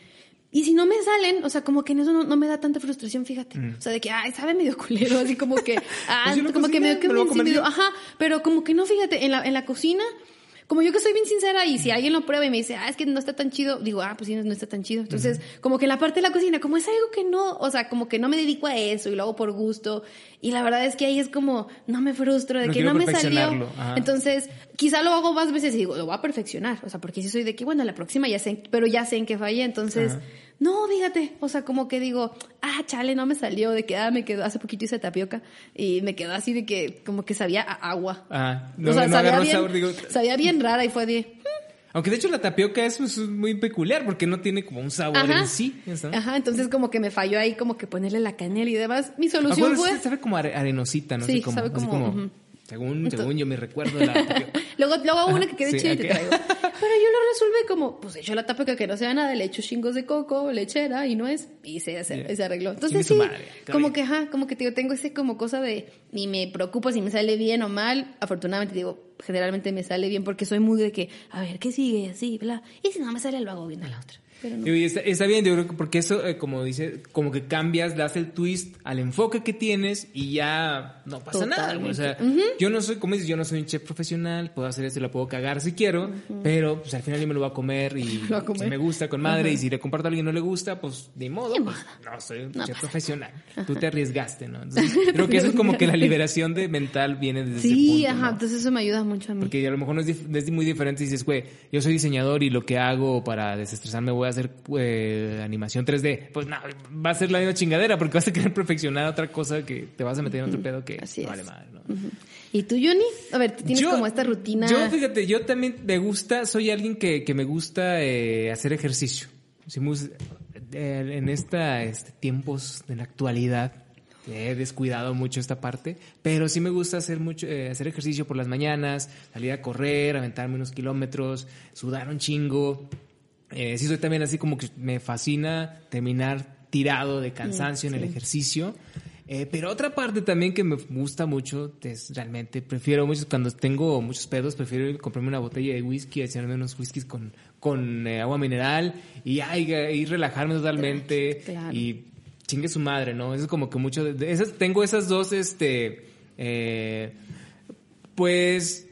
Y si no me salen, o sea, como que en eso no, no me da tanta frustración, fíjate. O sea, de que, ay, sabe medio culero, así como que, ah, Pues lo como que medio que me me yo. ajá, pero como que no, fíjate, en la, en la cocina, como yo que soy bien sincera y si alguien lo prueba y me dice, ah, es que no está tan chido, digo, ah, pues sí, no, está tan chido. Entonces, como que la parte de la cocina, como es algo que no, o sea, como que no me dedico a eso y lo hago por gusto. Y la verdad es que ahí es como, no me frustro de No que no me salió. ajá. Entonces, quizá lo hago más veces y digo, lo voy a perfeccionar. O sea, porque si soy de que, bueno, la próxima ya sé, pero ya sé en qué fallé. Entonces, Ajá. No, fíjate. O sea, como que digo, ah, chale, no me salió. De que, ah, me quedó, hace poquito hice tapioca y me quedó así de que, como que sabía a agua. Ah, no, o sea, no sabía, bien, sabor, digo... sabía bien rara y fue de, Aunque de hecho la tapioca es, pues, muy peculiar porque no tiene como un sabor ajá. en sí. sabes. Ajá, entonces como que me falló ahí, como que ponerle la canela y demás. Mi solución fue. sabe como are- arenosita, ¿no? Sí, como, sabe como, según, según yo me recuerdo la tapioca. Luego, luego una que quede Sí, chida y te traigo. Pero yo lo resuelve como, pues echo la tapioca que no sea nada, le echo chingos de coco, lechera y no es, y se, se, Yeah. se arregló. Entonces sí, madre, como que, ajá, como que digo, tengo ese como cosa de, ni me preocupo si me sale bien o mal. Afortunadamente digo, generalmente me sale bien porque soy muy de que, a ver, ¿qué sigue? Así, bla. Y si no me sale, lo hago bien a la otra. Pero no. Y está, está bien, yo creo que porque eso, eh, como dice, como que cambias, das el twist al enfoque que tienes y ya no pasa nada. güey. O sea, Totalmente. yo no soy, como dices, yo no soy un chef profesional, puedo hacer esto y la puedo cagar si quiero, pero pues al final yo me lo voy a comer y a comer. si me gusta con madre y si le comparto a alguien no le gusta, pues ni modo, pues, no soy un No chef profesional. Tú te arriesgaste, ¿no? Entonces, creo que eso es como que la liberación de mental viene desde ese Sí, punto, ajá, ¿no? entonces eso me ayuda mucho a mí. Porque a lo mejor no es, es muy diferente. Dices, güey, yo soy diseñador y lo que hago para desestresarme voy a hacer eh, animación 3D. Pues no, va a ser la misma chingadera porque vas a querer perfeccionar otra cosa que te vas a meter en otro pedo que Así no vale madre, ¿no? ¿Y tú, Johnny? A ver, tú tienes Yo- como esta rutina. Yo, fíjate, yo también me gusta, soy alguien que, que me gusta eh, hacer ejercicio. Sí, me eh, en esta este, tiempos de la actualidad he descuidado mucho esta parte, pero sí me gusta hacer mucho eh, hacer ejercicio por las mañanas, salir a correr, aventarme unos kilómetros, sudar un chingo. Eh, sí soy también así como que me fascina terminar tirado de cansancio en el ejercicio. Eh, pero otra parte también que me gusta mucho es realmente, prefiero mucho, cuando tengo muchos pedos, prefiero comprarme una botella de whisky, echarme unos whiskies con, con eh, agua mineral y ay, y relajarme totalmente Claro. y chingue su madre, ¿no? Eso es como que mucho de, de esas, tengo esas dos, este, eh, pues,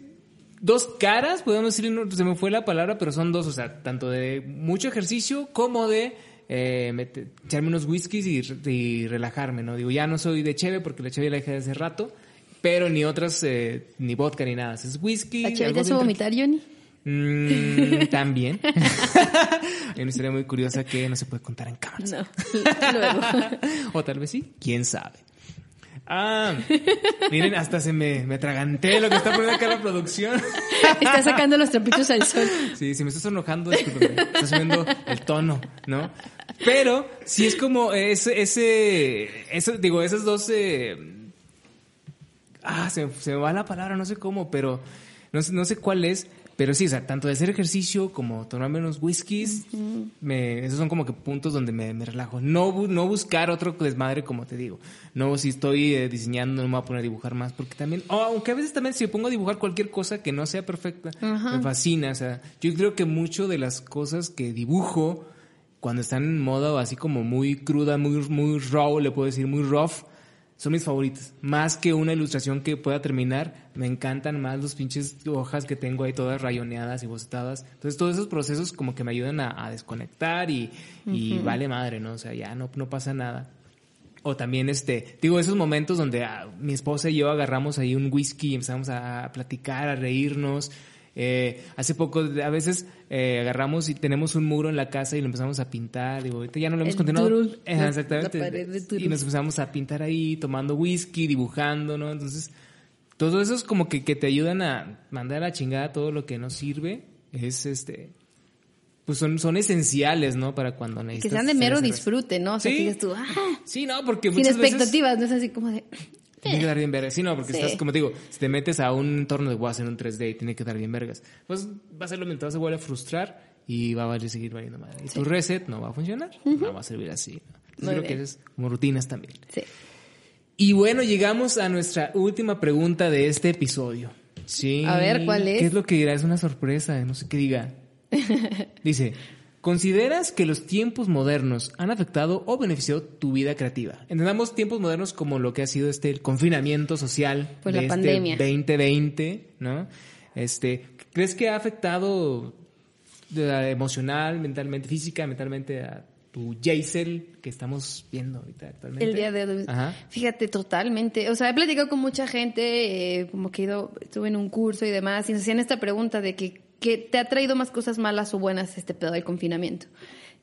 dos caras, podemos decir, no, se me fue la palabra, pero son dos, o sea, tanto de mucho ejercicio como de eh, mete- echarme unos whiskies y, y relajarme, ¿no? Digo, ya no soy de cheve porque la cheve la dejé de hace rato, pero ni otras, eh, ni vodka ni nada, es whisky. ¿La algo te hace vomitar, Johnny? Mm, también. Hay una historia muy curiosa que no se puede contar en cámaras. No. Luego. o tal vez sí, quién sabe. Ah, miren, hasta se me, me atraganté lo que está poniendo acá la producción. Está sacando los trapitos al sol. Sí, si me estás enojando, discúlpeme, está subiendo el tono, ¿no? Pero sí es como ese, ese, digo, esas dos, eh, ah, se, se me va la palabra, no sé cómo, pero no no sé cuál es, Pero sí, o sea, tanto de hacer ejercicio como tomarme unos whiskies, me, esos son como que puntos donde me, me relajo. No, bu- no buscar otro desmadre, como te digo. No, si estoy eh, diseñando, no me voy a poner a dibujar más, porque también, oh, aunque a veces también si me pongo a dibujar cualquier cosa que no sea perfecta, me fascina. O sea, yo creo que mucho de las cosas que dibujo, cuando están en modo así como muy cruda, muy, muy raw, le puedo decir, muy rough, son mis favoritas. Más que una ilustración que pueda terminar, me encantan más los pinches hojas que tengo ahí todas rayoneadas y bocetadas. Entonces todos esos procesos como que me ayudan a, a desconectar y, y vale madre, ¿no? O sea, ya no, no pasa nada. O también, este, digo, esos momentos donde ah, mi esposa y yo agarramos ahí un whisky y empezamos a platicar, a reírnos. Eh, hace poco, a veces eh, agarramos y tenemos un muro en la casa y lo empezamos a pintar. Digo, ahorita ya no lo hemos El continuado. turul, Ajá, exactamente. la pared de turul. y nos empezamos a pintar ahí, tomando whisky, dibujando, ¿no? Entonces, todo eso es como que, que te ayudan a mandar a la chingada todo lo que no sirve. Es este. Pues son, son esenciales, ¿no? Para cuando Que necesitas. sean de mero disfrute, ¿no? O sea, Sí. que digas tú, ah, Sí, no, porque sin muchas veces. expectativas, no es así como de... Tiene que dar bien vergas. Sí, no, porque Sí. estás, como te digo, si te metes a un entorno de voy a hacer un 3D y tiene que dar bien vergas, pues va a ser lo te vas a frustrar y va a seguir valiendo madre. Y tu reset no va a funcionar, no va a servir así. ¿no? Creo que es como rutinas también. Sí. Y bueno, llegamos a nuestra última pregunta de este episodio. Sí. A ver, ¿cuál es? ¿Qué es lo que dirá? Es una sorpresa, no sé qué diga. Dice, ¿consideras que los tiempos modernos han afectado o beneficiado tu vida creativa? Entendamos tiempos modernos como lo que ha sido este el confinamiento social Pues de la este pandemia. 2020, ¿no? Este, ¿crees que ha afectado emocional, mentalmente, física, mentalmente a tu Jaisel que estamos viendo ahorita actualmente? El día de hoy. Ajá. Fíjate, totalmente. O sea, he platicado con mucha gente, eh, como que he ido, estuve en un curso y demás, y nos hacían esta pregunta de que, que te ha traído más cosas malas o buenas este pedo del confinamiento.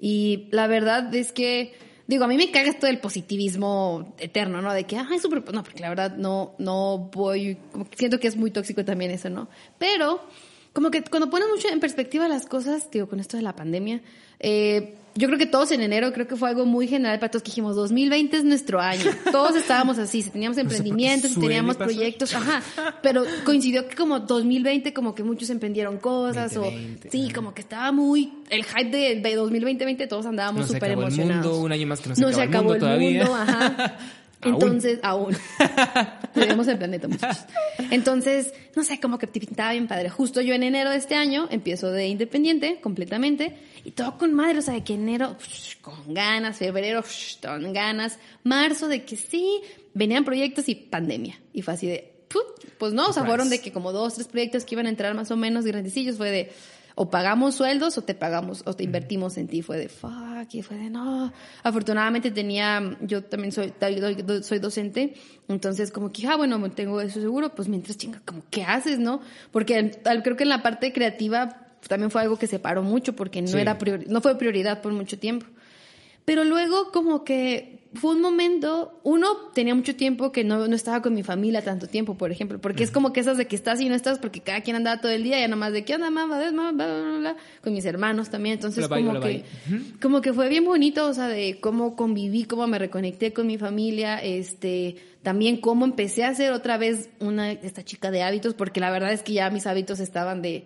Y la verdad es que, digo, a mí me caga esto del positivismo eterno, ¿no? De que, ay, súper, no, porque la verdad no, no voy, como que siento que es muy tóxico también eso, ¿no? Pero, como que cuando pones mucho en perspectiva las cosas, digo, con esto de la pandemia, eh, yo creo que todos en enero, creo que fue algo muy general para todos que dijimos, 2020 es nuestro año. Todos estábamos así, si teníamos emprendimientos, si teníamos pasar. proyectos, ajá. Pero coincidió que como 2020 como que muchos emprendieron cosas 2020, o sí, ajá. como que estaba muy el hype de, de 2020 todos andábamos No se súper acabó el emocionados. mundo, un año más que no se no acaba se el acabó mundo el todavía. mundo, ajá. Entonces, aún. Cuidemos el planeta, muchachos. Entonces, no sé, como que pintaba bien padre. Justo yo en enero de este año empiezo de independiente completamente y todo con madre, o sea, de que enero psh, con ganas, febrero psh, con ganas, marzo de que sí, venían proyectos y pandemia. Y fue así de, put, pues no, o sea, fueron de que como dos, tres proyectos que iban a entrar más o menos grandecillos, fue de o pagamos sueldos o te pagamos o te invertimos en ti. Fue de fuck y fue de no. Afortunadamente tenía, yo también soy, soy docente, entonces como que, ah, bueno, tengo eso seguro, pues mientras chinga, como, ¿qué haces, no? Porque creo que en la parte creativa también fue algo que se paró mucho porque no Sí. era priori- no fue prioridad por mucho tiempo. Pero luego como que fue un momento, uno tenía mucho tiempo que no, no estaba con mi familia tanto tiempo, por ejemplo, porque es como que esas de que estás y no estás, porque cada quien andaba todo el día, ya nomás de qué onda, mamá, bla, bla, bla, bla, bla, con mis hermanos también, entonces bye, como que, como que fue bien bonito, o sea, de cómo conviví, cómo me reconecté con mi familia, este, también cómo empecé a hacer otra vez una, esta chica de hábitos, porque la verdad es que ya mis hábitos estaban de,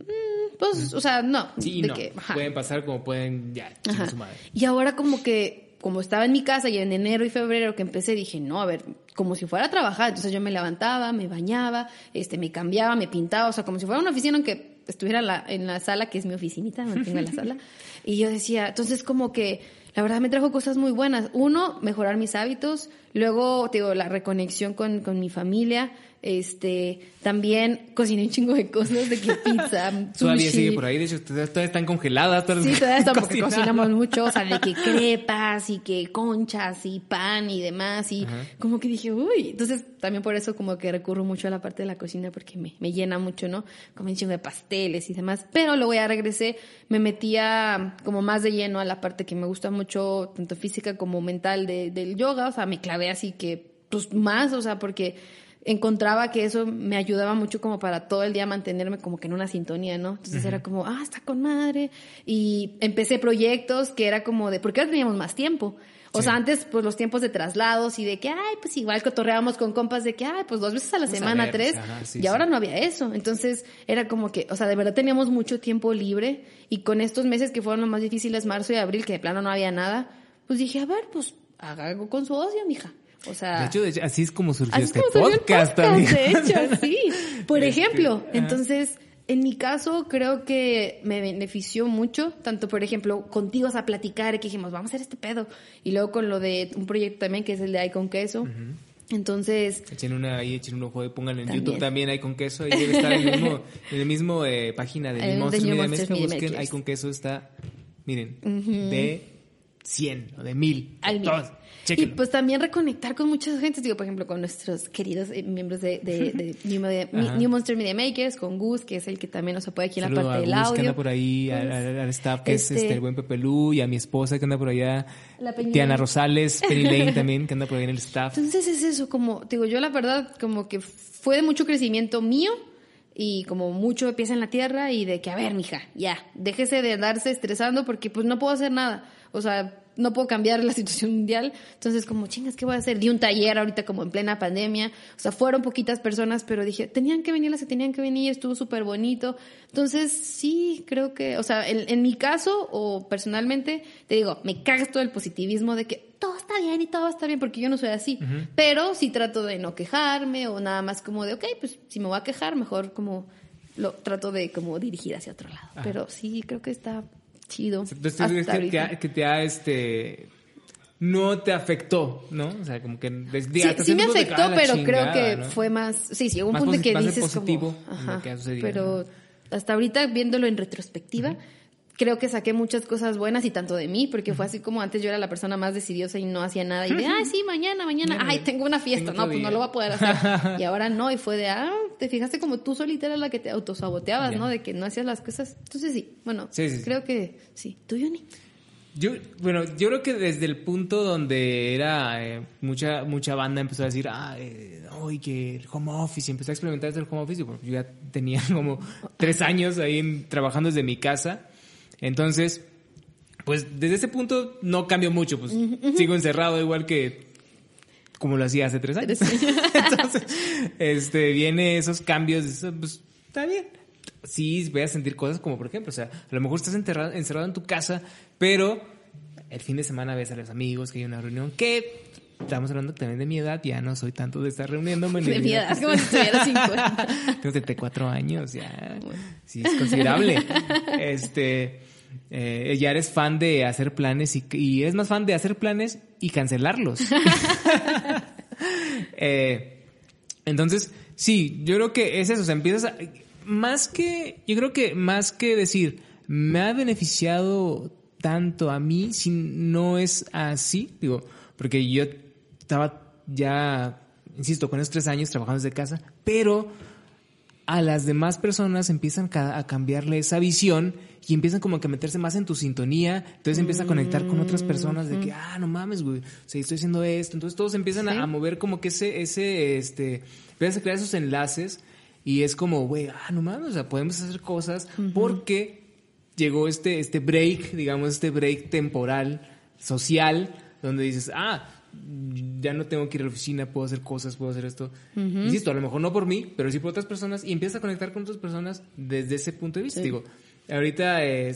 mm, pues, o sea, no, Sí de no. que. Pueden pasar como pueden, ya, su madre. Y ahora como que, como estaba en mi casa y en enero y febrero que empecé, dije, no, a ver, como si fuera a trabajar. Entonces yo me levantaba, me bañaba, este, me cambiaba, me pintaba, o sea, como si fuera una oficina, aunque estuviera en la, en la sala, que es mi oficinita, me tengo en la sala. Y yo decía, entonces como que, la verdad me trajo cosas muy buenas. Uno, mejorar mis hábitos. Luego, te digo, la reconexión con, con mi familia. Este, también cociné un chingo de cosas, de que pizza, Todavía sushi. sigue por ahí, de hecho, todavía todavía están congeladas. todas Sí, todavía está porque cocinamos mucho, o sea, de que crepas y que conchas y pan y demás y como que dije, uy, entonces también por eso como que recurro mucho a la parte de la cocina porque me, me llena mucho, ¿no? Como un chingo de pasteles y demás, pero luego ya regresé, me metía como más de lleno a la parte que me gusta mucho, tanto física como mental de- del yoga, o sea, me clavé así que, pues más, o sea, porque encontraba que eso me ayudaba mucho como para todo el día mantenerme como que en una sintonía, ¿no? Entonces era como, ah, está con madre. Y empecé proyectos que era como de, porque ahora teníamos más tiempo. O Sí. sea, antes, pues los tiempos de traslados y de que, ay, pues igual cotorreábamos con compas de que, ay, pues dos veces a la Vamos a semana, ver, tres. ajá, sí, y ahora no había eso. Entonces, era como que, o sea, de verdad teníamos mucho tiempo libre. Y con estos meses que fueron los más difíciles, marzo y abril, que de plano no había nada, pues dije, a ver, pues haga algo con su ocio, mija. O sea. De hecho, de hecho, así es como surgió Así este como surgió el podcast, de hecho, sí. Por ejemplo, entonces, en mi caso, creo que me benefició mucho, tanto, por ejemplo, contigo a platicar, que dijimos, vamos a hacer este pedo. Y luego con lo de un proyecto también, que es el de Ay con Queso. Entonces, Echen una ahí, echen un ojo, y pónganlo en También. YouTube también, hay con queso, ahí debe estar en el mismo, en el mismo eh, página de El de Monsters New Media México, busquen, hay con queso está, miren, de 100 o de 1000, al mil. todos, Y pues también reconectar con muchas gentes, digo, por ejemplo, con nuestros queridos eh, miembros de, de- de New, Media- Monster Media Makers, con Gus, que es el que también nos apoya aquí en la parte a del Gus, que audio. anda por ahí, al, al- al staff que es Este- este, el buen Pepe Lu, y a mi esposa que anda por allá, La Tiana. Rosales, Penny Lane también, que anda por ahí en el staff. Entonces es eso, como, digo, yo la verdad, como que fue de mucho crecimiento mío y como mucho de pies en la tierra y de que, a ver, mija, ya, déjese de andarse estresando porque pues no puedo hacer nada. O sea, no puedo cambiar la situación mundial. Entonces, como, chingas, ¿qué voy a hacer? Di un taller ahorita como en plena pandemia. O sea, fueron poquitas personas, pero dije, tenían que venir las que tenían que venir, estuvo súper bonito. Entonces, sí, creo que, o sea, en, en mi caso o personalmente, te digo, me cagas todo el positivismo de que todo está bien y todo va a estar bien, porque yo no soy así. Pero sí trato de no quejarme o nada más como de, ok, pues si me voy a quejar, mejor como lo trato de como dirigir hacia otro lado. Pero sí, creo que está chido. Entonces, hasta ¿crees que te, que te ha, este, no te afectó, ¿no? O sea, como que... desde- Sí, hasta sí me afectó, pero chingada, creo que ¿no? fue más, sí, sí, un Más punto que dices positivo como, en lo ajá, que ha sucedido, pero hasta ahorita viéndolo en retrospectiva, creo que saqué muchas cosas buenas y tanto de mí, porque fue así como antes yo era la persona más decidiosa y no hacía nada y de, ay, sí, mañana, mañana, ay, tengo una fiesta, tengo no, pues no lo voy a poder hacer. y ahora no, y fue de, ah, te fijaste como tú solita eras la que te autosaboteabas, Ya. ¿no? De que no hacías las cosas. Entonces sí, bueno, Sí, sí, sí. creo que sí. ¿Tú, Yoni? Yo, bueno, yo creo que desde el punto donde era eh, mucha mucha banda empezó a decir, ah, eh, hoy que el home office, y empecé a experimentar desde el home office, porque yo ya tenía como tres años ahí en- trabajando desde mi casa. Entonces, pues desde ese punto no cambió mucho, pues sigo encerrado igual que como lo hacía hace tres años. Entonces, este, viene esos cambios, pues está bien. Sí, voy a sentir cosas como, por ejemplo, o sea, a lo mejor estás enterrado, encerrado en tu casa, pero el fin de semana ves a los amigos que hay una reunión que estamos hablando también de mi edad, ya no soy tanto de estar reuniéndome. ni De mi edad, como si tuviera 50. Tengo 34 años, ya. Sí, es considerable. Este, eh, ya eres fan de hacer planes y, y eres más fan de hacer planes y cancelarlos. Eh, entonces, sí, yo creo que es eso, o sea, empiezas a, más que, yo creo que más que decir, me ha beneficiado tanto a mí, si no es así, digo, porque yo estaba ya, insisto, con esos tres años trabajando desde casa, pero a las demás personas empiezan a cambiarle esa visión y empiezan como que a meterse más en tu sintonía, entonces empiezas a conectar con otras personas de que, ah, no mames, güey, o sea, estoy haciendo esto, entonces todos empiezan Sí. a, a mover como que ese, ese, este, empiezas a crear esos enlaces y es como, güey, ah, no mames, o sea, podemos hacer cosas porque llegó este, este break, digamos, este break temporal, social, donde dices, ah, ya no tengo que ir a la oficina, puedo hacer cosas, puedo hacer esto. Insisto, a lo mejor no por mí, pero sí por otras personas y empiezas a conectar con otras personas desde ese punto de vista. Digo, ahorita eh,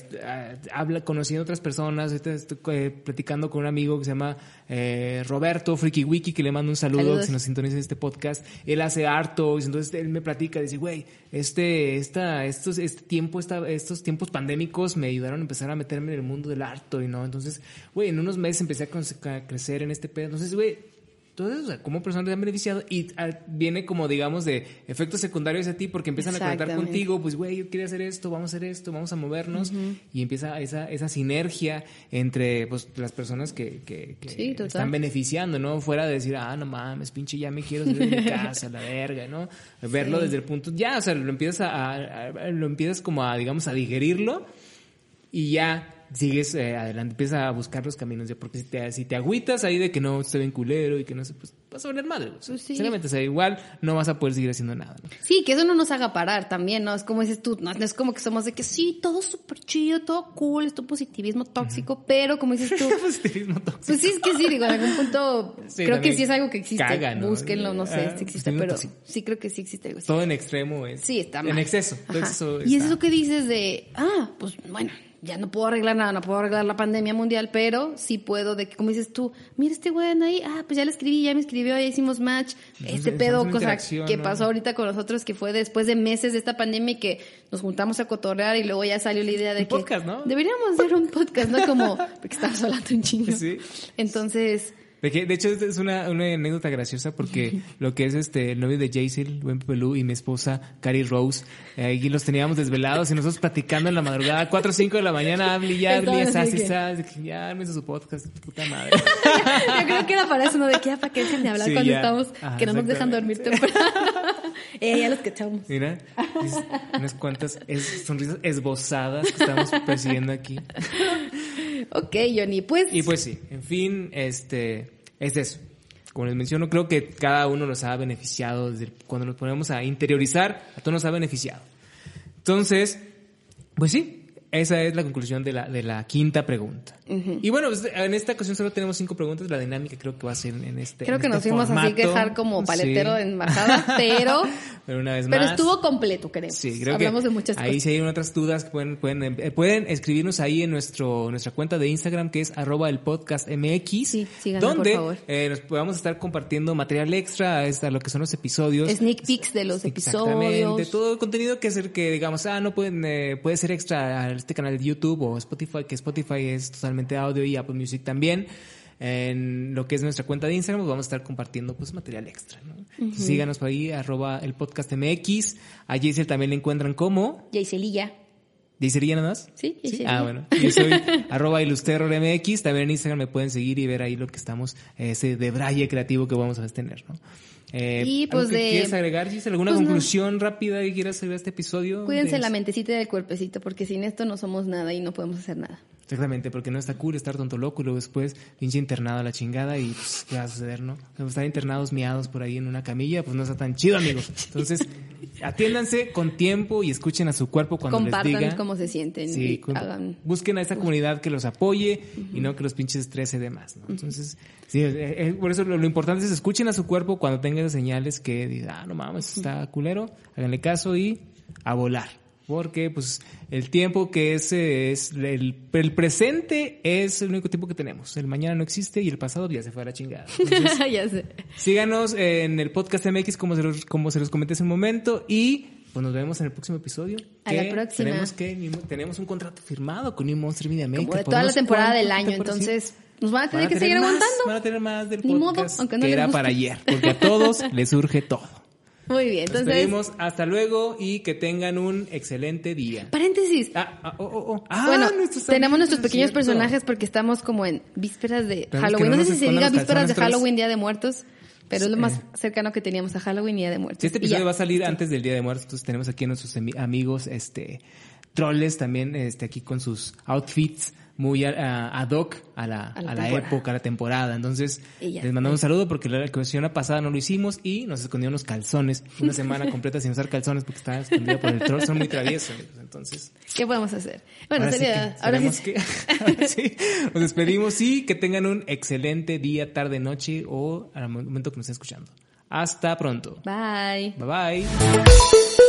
habla, conociendo otras personas, ahorita estoy eh, platicando con un amigo que se llama eh, Roberto Friki Wiki, que le mando un saludo Saludos. si nos sintoniza en este podcast. Él hace harto, entonces él me platica, dice, güey, este, esta, estos, este tiempo, esta, estos tiempos pandémicos me ayudaron a empezar a meterme en el mundo del harto y no. Entonces, güey, en unos meses empecé a crecer en este pedo. Entonces, güey, eso, o sea, como personas te han beneficiado y ah, viene como, digamos, de efectos secundarios a ti porque empiezan a conectar contigo, pues, güey, yo quería hacer esto, vamos a hacer esto, vamos a movernos y empieza esa, esa sinergia entre, pues, las personas que, que, que Sí, total. están beneficiando, ¿no? Fuera de decir, ah, no mames, pinche, ya me quiero salir de mi casa, la verga, ¿no? Verlo desde el punto, ya, o sea, lo empiezas a, a- a- lo empiezas como a, digamos, a digerirlo y ya sigues eh, adelante, empiezas a buscar los caminos, ya, porque si te, si te agüitas ahí de que no, estoy bien culero y que no sé, pues vas a valer madre. Pues sí. Sinceramente, o sea, igual no vas a poder seguir haciendo nada. ¿no? Sí, que eso no nos haga parar también, ¿no? Es como dices tú, no, es como que somos de que sí, todo súper chido, todo cool, esto positivismo tóxico, pero como dices tú, Positivismo tóxico. pues sí, es que sí, digo, en algún punto Sí, creo que sí es algo que existe. caga, ¿no? Búsquenlo, no sé Ah, si existe, pero tóxico. sí creo que sí existe algo así. Todo en extremo es. Sí, está mal. En exceso. todo Y es eso que dices de, ah, pues bueno, ya no puedo arreglar nada, no puedo arreglar la pandemia mundial, pero sí puedo de que, como dices tú, mira este güey ahí, ah, pues ya le escribí, ya me escribió, ya hicimos match, este pedo, cosa que ¿no? pasó ahorita con nosotros, que fue después de meses de esta pandemia y que nos juntamos a cotorrear y luego ya salió la idea de Un que podcast, ¿no? deberíamos hacer un podcast, ¿no? Como, porque estábamos hablando un chingo. Sí. Entonces, De, que, de hecho, es una, una anécdota graciosa porque lo que es este el novio de Jaycel, Buen Pelú, y mi esposa, Cari Rose, eh, ahí los teníamos desvelados y nosotros platicando en la madrugada, 4 o 5 de la mañana, hable y hable, y Estaban así ya armes su podcast, puta madre. yo creo que era para eso, ¿no? De que ya para que dejen de hablar Sí, cuando ya. estamos, Ajá, que no nos dejan dormir temprano. eh, ya los cachamos. Mira, es- unas cuantas es- sonrisas esbozadas que estamos persiguiendo aquí. Ok, Johnny, pues... Y pues sí, en fin, este, es eso. Como les menciono, creo que cada uno nos ha beneficiado desde cuando nos ponemos a interiorizar, a todos nos ha beneficiado. Entonces, pues sí, esa es la conclusión de la, de la quinta pregunta. Y bueno, pues, en esta ocasión solo tenemos cinco preguntas. La dinámica creo que va a ser en este. Creo en que nos este fuimos así formato. quejar como paletero Sí. en embajada, pero, Pero una vez pero más. estuvo completo, creo. Sí, creo Hablamos que de muchas ahí cosas. si hay otras dudas pueden, pueden, eh, pueden escribirnos ahí en nuestro, nuestra cuenta de Instagram que es arroba el podcast MX. Sí, síganos, donde por favor. eh, nos podamos estar compartiendo material extra a, esta- a lo que son los episodios. Sneak peeks de los Exactamente, episodios. todo el contenido que es el que digamos, ah, no pueden, eh, puede ser extra a este canal de YouTube o Spotify, que Spotify es totalmente audio y Apple Music también. En lo que es nuestra cuenta de Instagram, pues vamos a estar compartiendo pues material extra, ¿no? Entonces, Síganos por ahí, arroba el podcast MX. A Jaisel también le encuentran como. ¿Jaiselilla nada más? Sí, Yaiselilla. Ah, bueno. Yo soy arroba ilusterrormx. También en Instagram me pueden seguir y ver ahí lo que estamos, eh, ese debraye creativo que vamos a tener, ¿no? Eh, Y, ¿algo pues, de- ¿Quieres agregar, Giselle? ¿Alguna pues, no. conclusión rápida que quieras hacer de este episodio? Cuídense De- la mentecita y del cuerpecito, porque sin esto no somos nada y no podemos hacer nada. Exactamente, porque no está cool estar tonto loco y luego después pinche internado a la chingada y pues, ¿qué va a suceder, no? Estar internados miados por ahí en una camilla, pues no está tan chido, amigos. Entonces, atiéndanse con tiempo y escuchen a su cuerpo cuando Compartan les diga. cómo se sienten Sí, y hagan... busquen a esa comunidad que los apoye y no que los pinches estrese de más, ¿no? Entonces, sí, eh, eh, por eso lo, lo importante es escuchen a su cuerpo cuando tengan señales que digan, ah, no mames, está culero, háganle caso y a volar. Porque, pues, el tiempo que es, es el, el presente es el único tiempo que tenemos. El mañana no existe y el pasado ya se fue a la chingada. Entonces, ya sé. síganos en el podcast MX como se los, como se los comenté hace un momento y pues nos vemos en el próximo episodio. A la próxima. Tenemos, que, tenemos un contrato firmado con New Monster Media Maker. Como de toda la temporada del año, entonces nos van a Van tener que tener seguir más, aguantando. Van a tener más del Ni modo, podcast aunque no que les era para ayer, porque a todos les surge todo. Muy bien, Nos entonces, despedimos, hasta luego y que tengan un excelente día. paréntesis. Ah, ah, oh, oh, oh. Ah, bueno, nuestros tenemos nuestros es pequeños cierto. personajes porque estamos como en vísperas de Tenemos Halloween. no No sé nos si se diga vísperas de Halloween, Día de Muertos, pero es lo más cercano que teníamos a Halloween y Día de Muertos. Sí, este episodio va a salir antes del Día de Muertos. Entonces tenemos aquí a nuestros ami- amigos, este, troles también, este, aquí con sus outfits muy a- a- ad hoc a la, A la a la época, a la temporada. Entonces, les mandamos un saludo porque la ocasión pasada no lo hicimos y nos escondieron los calzones. Una semana completa sin usar calzones porque estaba escondido por el troll. Son muy traviesos. Entonces, ¿Qué podemos hacer? Bueno, ahora sí sería, que, ahora sí. que- ahora sí, nos despedimos y que tengan un excelente día, tarde, noche o al momento que nos estén escuchando. Hasta pronto. Bye. Bye bye.